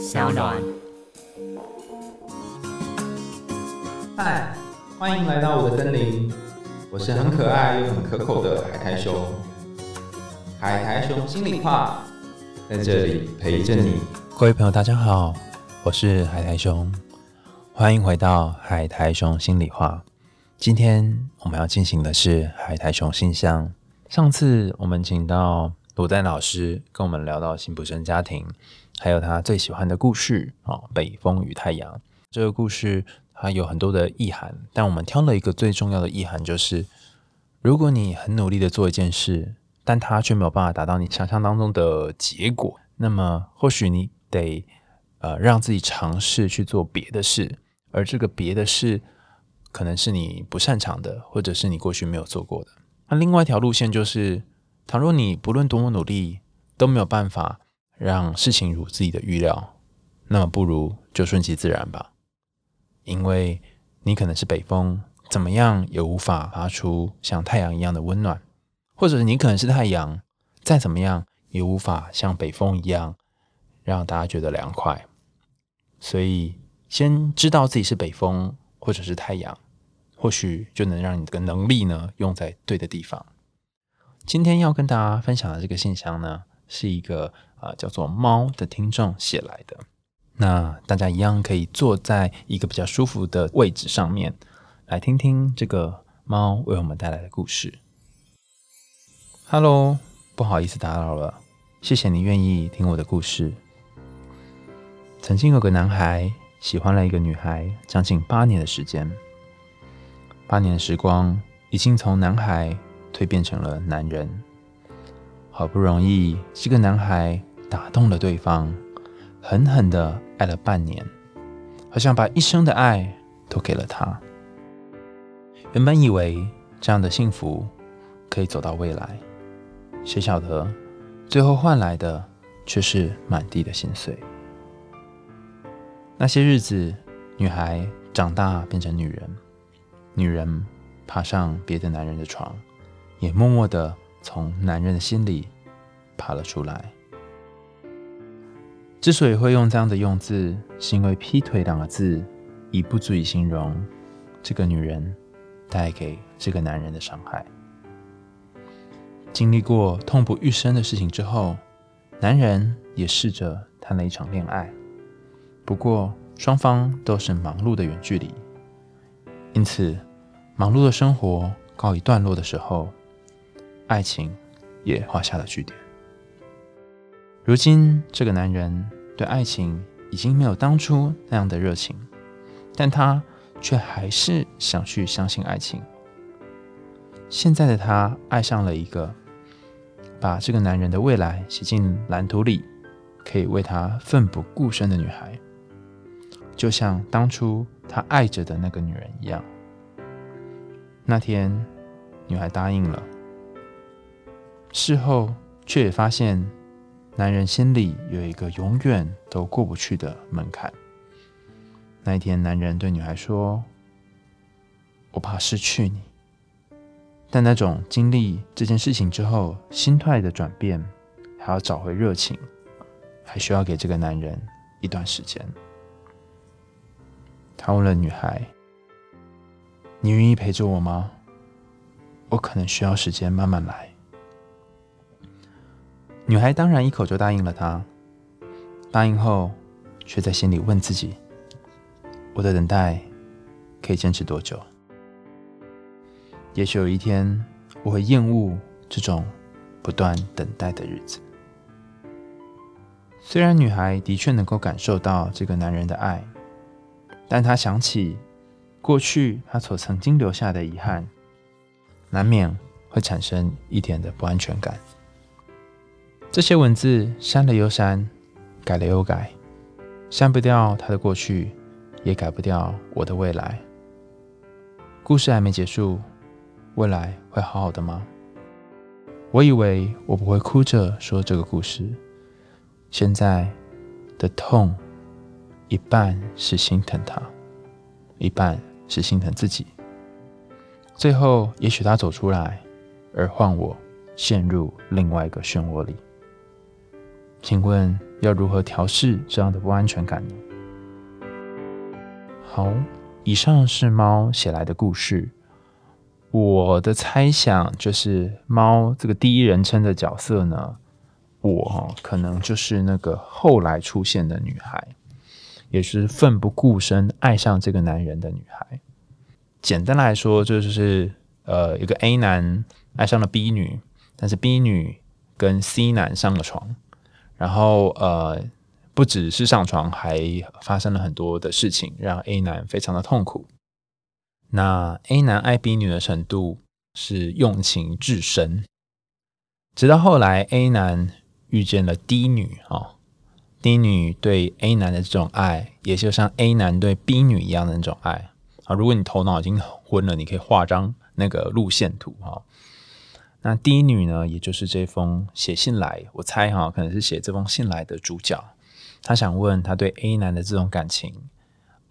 小暖。嗨，欢迎来到我的森林，我是很可爱又很可口的海苔熊。海苔熊心里话，在这里陪着你。各位朋友，大家好，我是海苔熊，欢迎回到海苔熊心里话。今天我们要进行的是海苔熊信箱。上次我们请到鲁丹老师跟我们聊到辛普森家庭，还有他最喜欢的故事啊，北风与太阳》这个故事。它有很多的意涵，但我们挑了一个最重要的意涵，就是如果你很努力的做一件事，但它却没有办法达到你想象当中的结果，那么或许你得呃让自己尝试去做别的事，而这个别的事可能是你不擅长的，或者是你过去没有做过的。那另外一条路线就是，倘若你不论多么努力都没有办法让事情如自己的预料，那么不如就顺其自然吧。因为你可能是北风，怎么样也无法发出像太阳一样的温暖；或者你可能是太阳，再怎么样也无法像北风一样让大家觉得凉快。所以，先知道自己是北风或者是太阳，或许就能让你这个能力呢用在对的地方。今天要跟大家分享的这个信箱呢，是一个啊叫做猫的听众写来的。那大家一样可以坐在一个比较舒服的位置上面，来听听这个猫为我们带来的故事。Hello，不好意思打扰了，谢谢你愿意听我的故事。曾经有个男孩喜欢了一个女孩，将近八年的时间。八年的时光已经从男孩蜕变成了男人。好不容易，这个男孩打动了对方。狠狠的爱了半年，好像把一生的爱都给了他。原本以为这样的幸福可以走到未来，谁晓得最后换来的却是满地的心碎。那些日子，女孩长大变成女人，女人爬上别的男人的床，也默默的从男人的心里爬了出来。之所以会用这样的用字，是因为“劈腿”两个字已不足以形容这个女人带给这个男人的伤害。经历过痛不欲生的事情之后，男人也试着谈了一场恋爱，不过双方都是忙碌的远距离，因此忙碌的生活告一段落的时候，爱情也画下了句点。如今，这个男人对爱情已经没有当初那样的热情，但他却还是想去相信爱情。现在的他爱上了一个把这个男人的未来写进蓝图里，可以为他奋不顾身的女孩，就像当初他爱着的那个女人一样。那天，女孩答应了，事后却也发现。男人心里有一个永远都过不去的门槛。那一天，男人对女孩说：“我怕失去你。”但那种经历这件事情之后心态的转变，还要找回热情，还需要给这个男人一段时间。他问了女孩：“你愿意陪着我吗？我可能需要时间慢慢来。”女孩当然一口就答应了他。答应后，却在心里问自己：“我的等待可以坚持多久？也许有一天，我会厌恶这种不断等待的日子。”虽然女孩的确能够感受到这个男人的爱，但她想起过去她所曾经留下的遗憾，难免会产生一点的不安全感。这些文字删了又删，改了又改，删不掉他的过去，也改不掉我的未来。故事还没结束，未来会好好的吗？我以为我不会哭着说这个故事，现在的痛，一半是心疼他，一半是心疼自己。最后，也许他走出来，而换我陷入另外一个漩涡里。请问要如何调试这样的不安全感呢？好，以上是猫写来的故事。我的猜想就是，猫这个第一人称的角色呢，我哈可能就是那个后来出现的女孩，也是奋不顾身爱上这个男人的女孩。简单来说，就是呃，一个 A 男爱上了 B 女，但是 B 女跟 C 男上了床，然后呃，不只是上床，还发生了很多的事情，让 A 男非常的痛苦。那 A 男爱 B 女的程度是用情至深，直到后来 A 男遇见了 D 女啊，D 女对 A 男的这种爱，也就像 A 男对 B 女一样的那种爱啊。如果你头脑已经昏了，你可以画张那个路线图哈。那 D 女呢，也就是这封写信来，我猜哈，可能是写这封信来的主角，她想问她对 A 男的这种感情，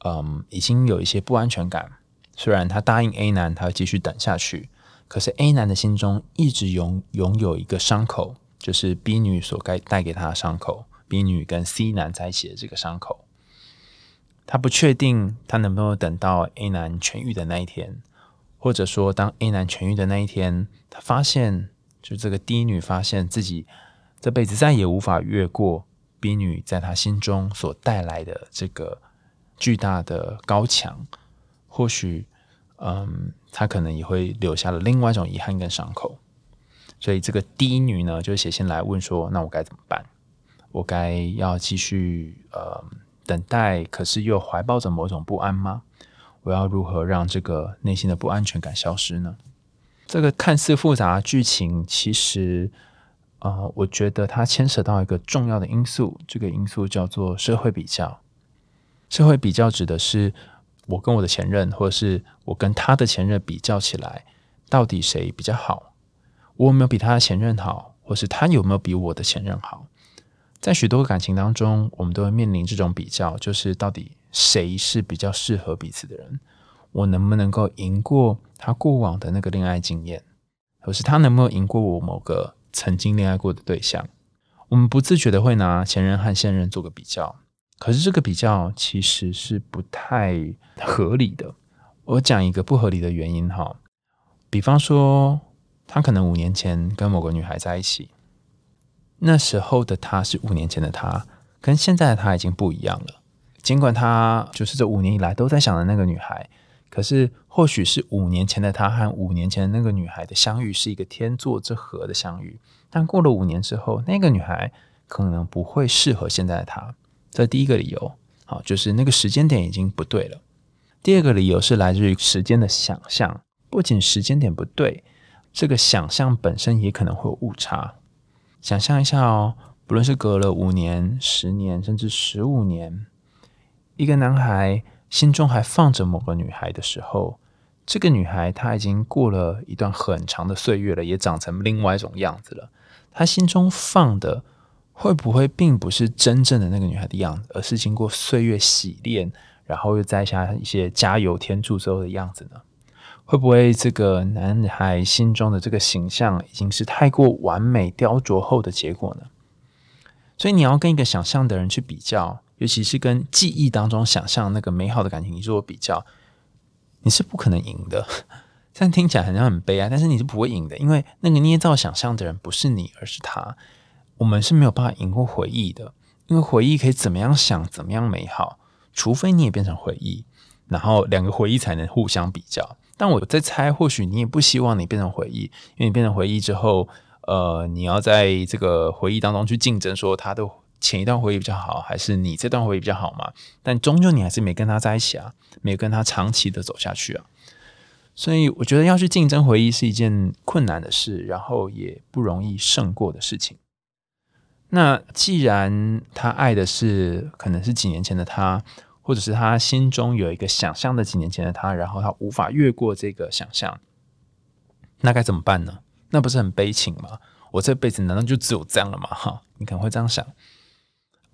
嗯，已经有一些不安全感。虽然他答应 A 男，他要继续等下去，可是 A 男的心中一直拥拥有一个伤口，就是 B 女所该带给他的伤口，B 女跟 C 男在一起的这个伤口。他不确定他能不能等到 A 男痊愈的那一天，或者说当 A 男痊愈的那一天，他发现就这个 D 女发现自己这辈子再也无法越过 B 女在他心中所带来的这个巨大的高墙。或许，嗯，他可能也会留下了另外一种遗憾跟伤口，所以这个第一女呢，就写信来问说：“那我该怎么办？我该要继续呃等待，可是又怀抱着某种不安吗？我要如何让这个内心的不安全感消失呢？”这个看似复杂的剧情，其实，呃，我觉得它牵扯到一个重要的因素，这个因素叫做社会比较。社会比较指的是。我跟我的前任，或者是我跟他的前任比较起来，到底谁比较好？我有没有比他的前任好，或是他有没有比我的前任好？在许多感情当中，我们都会面临这种比较，就是到底谁是比较适合彼此的人？我能不能够赢过他过往的那个恋爱经验，或是他能不能赢过我某个曾经恋爱过的对象？我们不自觉的会拿前任和现任做个比较。可是这个比较其实是不太合理的。我讲一个不合理的原因哈，比方说他可能五年前跟某个女孩在一起，那时候的他是五年前的他，跟现在的他已经不一样了。尽管他就是这五年以来都在想的那个女孩，可是或许是五年前的他和五年前的那个女孩的相遇是一个天作之合的相遇，但过了五年之后，那个女孩可能不会适合现在的他。这第一个理由，好，就是那个时间点已经不对了。第二个理由是来自于时间的想象，不仅时间点不对，这个想象本身也可能会有误差。想象一下哦，不论是隔了五年、十年，甚至十五年，一个男孩心中还放着某个女孩的时候，这个女孩她已经过了一段很长的岁月了，也长成另外一种样子了，他心中放的。会不会并不是真正的那个女孩的样子，而是经过岁月洗练，然后又摘下一些加油添醋之后的样子呢？会不会这个男孩心中的这个形象已经是太过完美雕琢后的结果呢？所以你要跟一个想象的人去比较，尤其是跟记忆当中想象那个美好的感情你做比较，你是不可能赢的。虽然听起来好像很悲哀，但是你是不会赢的，因为那个捏造想象的人不是你，而是他。我们是没有办法赢过回忆的，因为回忆可以怎么样想怎么样美好，除非你也变成回忆，然后两个回忆才能互相比较。但我在猜，或许你也不希望你变成回忆，因为你变成回忆之后，呃，你要在这个回忆当中去竞争，说他的前一段回忆比较好，还是你这段回忆比较好嘛？但终究你还是没跟他在一起啊，没跟他长期的走下去啊。所以我觉得要去竞争回忆是一件困难的事，然后也不容易胜过的事情。那既然他爱的是可能是几年前的他，或者是他心中有一个想象的几年前的他，然后他无法越过这个想象，那该怎么办呢？那不是很悲情吗？我这辈子难道就只有这样了吗？哈，你可能会这样想。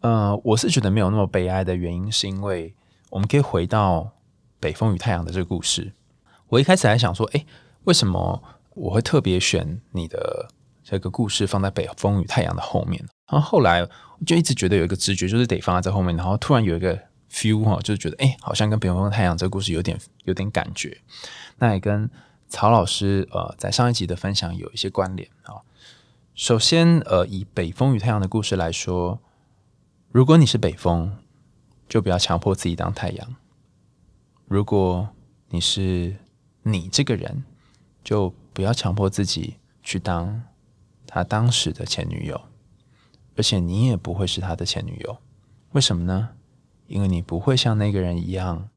呃，我是觉得没有那么悲哀的原因，是因为我们可以回到《北风与太阳》的这个故事。我一开始还想说，哎，为什么我会特别选你的？这个故事放在北风与太阳的后面。然后后来就一直觉得有一个直觉，就是得放在这后面。然后突然有一个 feel 哈，就是觉得哎，好像跟北风与太阳这个故事有点有点感觉。那也跟曹老师呃在上一集的分享有一些关联啊。首先呃，以北风与太阳的故事来说，如果你是北风，就不要强迫自己当太阳；如果你是你这个人，就不要强迫自己去当他当时的前女友，而且你也不会是他的前女友。为什么呢？因为你不会像那个人一样，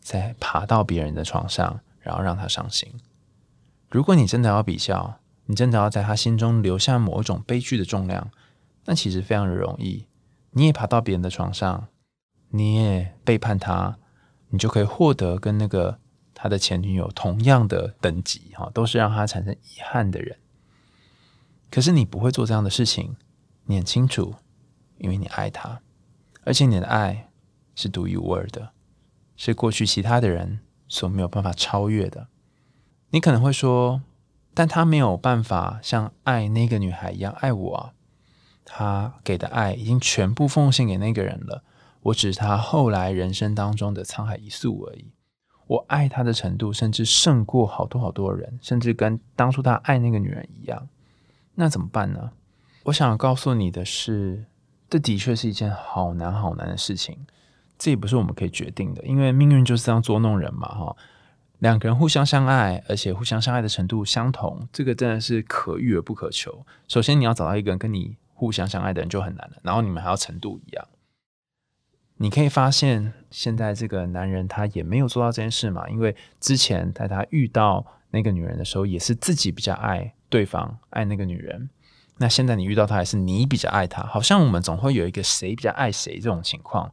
在爬到别人的床上，然后让他伤心。如果你真的要比较，你真的要在他心中留下某种悲剧的重量，那其实非常的容易。你也爬到别人的床上，你也背叛他，你就可以获得跟那个。他的前女友同样的等级，哈，都是让他产生遗憾的人。可是你不会做这样的事情，你很清楚，因为你爱他，而且你的爱是独一无二的，是过去其他的人所没有办法超越的。你可能会说，但他没有办法像爱那个女孩一样爱我啊，他给的爱已经全部奉献给那个人了，我只是他后来人生当中的沧海一粟而已。我爱他的程度，甚至胜过好多好多人，甚至跟当初他爱那个女人一样。那怎么办呢？我想告诉你的是，这的确是一件好难好难的事情。这也不是我们可以决定的，因为命运就是这样捉弄人嘛！哈，两个人互相相爱，而且互相相爱的程度相同，这个真的是可遇而不可求。首先，你要找到一个人跟你互相相爱的人就很难了，然后你们还要程度一样。你可以发现，现在这个男人他也没有做到这件事嘛？因为之前在他遇到那个女人的时候，也是自己比较爱对方，爱那个女人。那现在你遇到他，还是你比较爱他？好像我们总会有一个谁比较爱谁这种情况。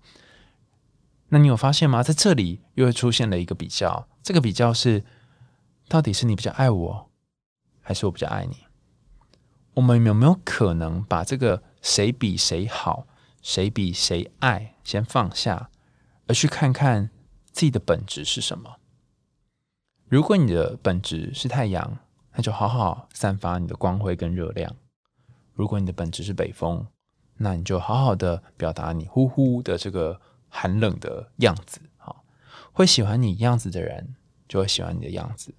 那你有发现吗？在这里又会出现了一个比较，这个比较是到底是你比较爱我，还是我比较爱你？我们有没有可能把这个谁比谁好？谁比谁爱，先放下，而去看看自己的本质是什么。如果你的本质是太阳，那就好好散发你的光辉跟热量；如果你的本质是北风，那你就好好的表达你呼呼的这个寒冷的样子。好，会喜欢你样子的人，就会喜欢你的样子。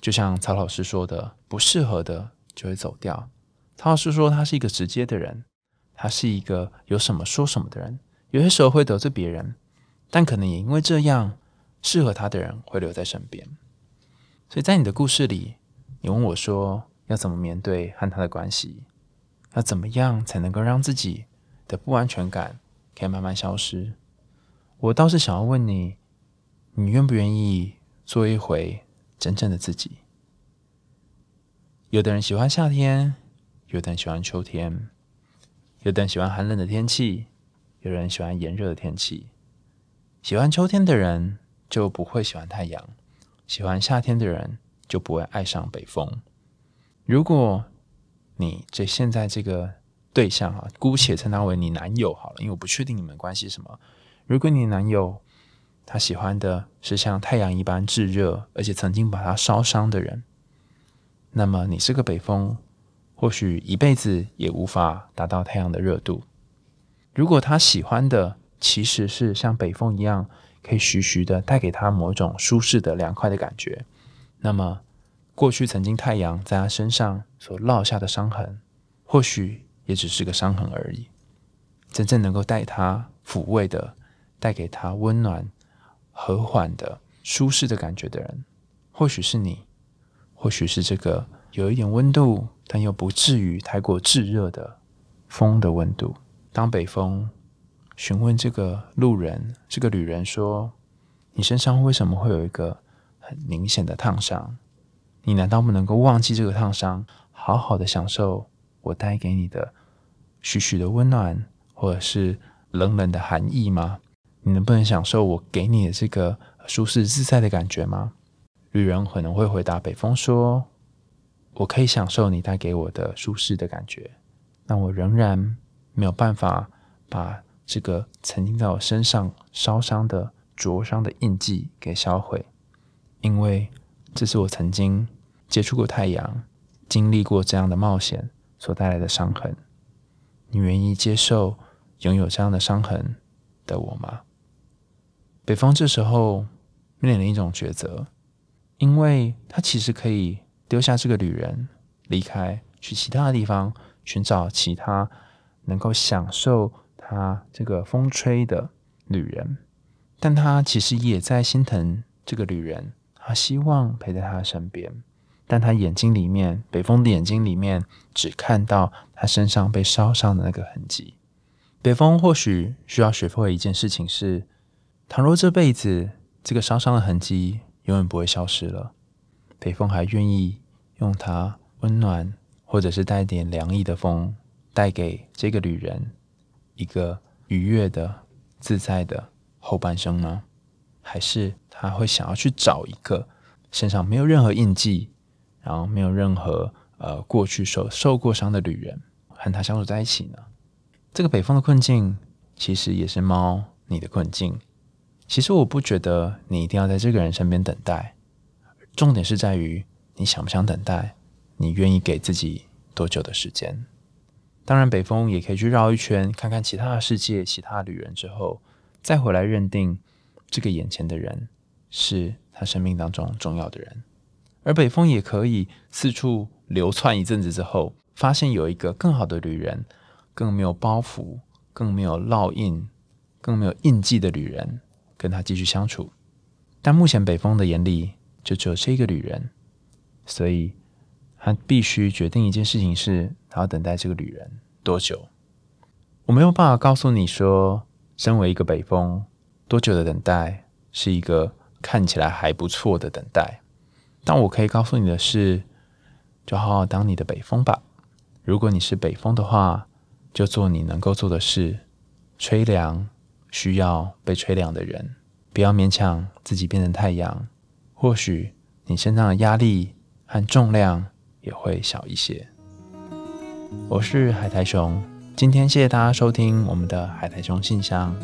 就像曹老师说的，不适合的就会走掉。他是说他是一个直接的人。他是一个有什么说什么的人，有些时候会得罪别人，但可能也因为这样，适合他的人会留在身边。所以在你的故事里，你问我说要怎么面对和他的关系，要怎么样才能够让自己的不安全感可以慢慢消失？我倒是想要问你，你愿不愿意做一回真正的自己？有的人喜欢夏天，有的人喜欢秋天。有的人喜欢寒冷的天气，有人喜欢炎热的天气。喜欢秋天的人就不会喜欢太阳，喜欢夏天的人就不会爱上北风。如果你这现在这个对象啊，姑且称他为你男友好了，因为我不确定你们关系什么。如果你男友他喜欢的是像太阳一般炙热，而且曾经把他烧伤的人，那么你是个北风。或许一辈子也无法达到太阳的热度。如果他喜欢的其实是像北风一样，可以徐徐的带给他某种舒适的凉快的感觉，那么过去曾经太阳在他身上所烙下的伤痕，或许也只是个伤痕而已。真正能够带他抚慰的、带给他温暖、和缓的、舒适的感觉的人，或许是你，或许是这个。有一点温度，但又不至于太过炙热的风的温度。当北风询问这个路人、这个旅人说：“你身上为什么会有一个很明显的烫伤？你难道不能够忘记这个烫伤，好好的享受我带给你的徐徐的温暖，或者是冷冷的寒意吗？你能不能享受我给你的这个舒适自在的感觉吗？”旅人可能会回答北风说。我可以享受你带给我的舒适的感觉，但我仍然没有办法把这个曾经在我身上烧伤的灼伤的印记给销毁，因为这是我曾经接触过太阳、经历过这样的冒险所带来的伤痕。你愿意接受拥有这样的伤痕的我吗？北风这时候面临一种抉择，因为他其实可以丢下这个旅人离开，去其他的地方寻找其他能够享受他这个风吹的旅人，但他其实也在心疼这个旅人，他希望陪在他身边。但他眼睛里面，北风的眼睛里面只看到他身上被烧伤的那个痕迹。北风或许需要学会一件事情是：倘若这辈子这个烧伤的痕迹永远不会消失了，北风还愿意用它温暖或者是带点凉意的风，带给这个旅人一个愉悦的、自在的后半生吗？还是他会想要去找一个身上没有任何印记？然后没有任何呃过去受受过伤的旅人和他相处在一起呢？这个北风的困境其实也是猫你的困境。其实我不觉得你一定要在这个人身边等待，重点是在于你想不想等待，你愿意给自己多久的时间。当然，北风也可以去绕一圈，看看其他的世界、其他旅人之后，再回来认定这个眼前的人是他生命当中重要的人。而北风也可以四处流窜一阵子之后，发现有一个更好的旅人，更没有包袱、更没有烙印、更没有印记的旅人，跟他继续相处。但目前北风的眼里就只有这个旅人，所以他必须决定一件事情：是他要等待这个旅人多久？我没有办法告诉你说，身为一个北风，多久的等待是一个看起来还不错的等待。但我可以告诉你的是，就好好当你的北风吧。如果你是北风的话，就做你能够做的事，吹凉需要被吹凉的人，不要勉强自己变成太阳。或许你身上的压力和重量也会小一些。我是海苔熊，今天谢谢大家收听我们的海苔熊信箱，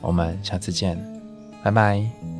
我们下次见，拜拜。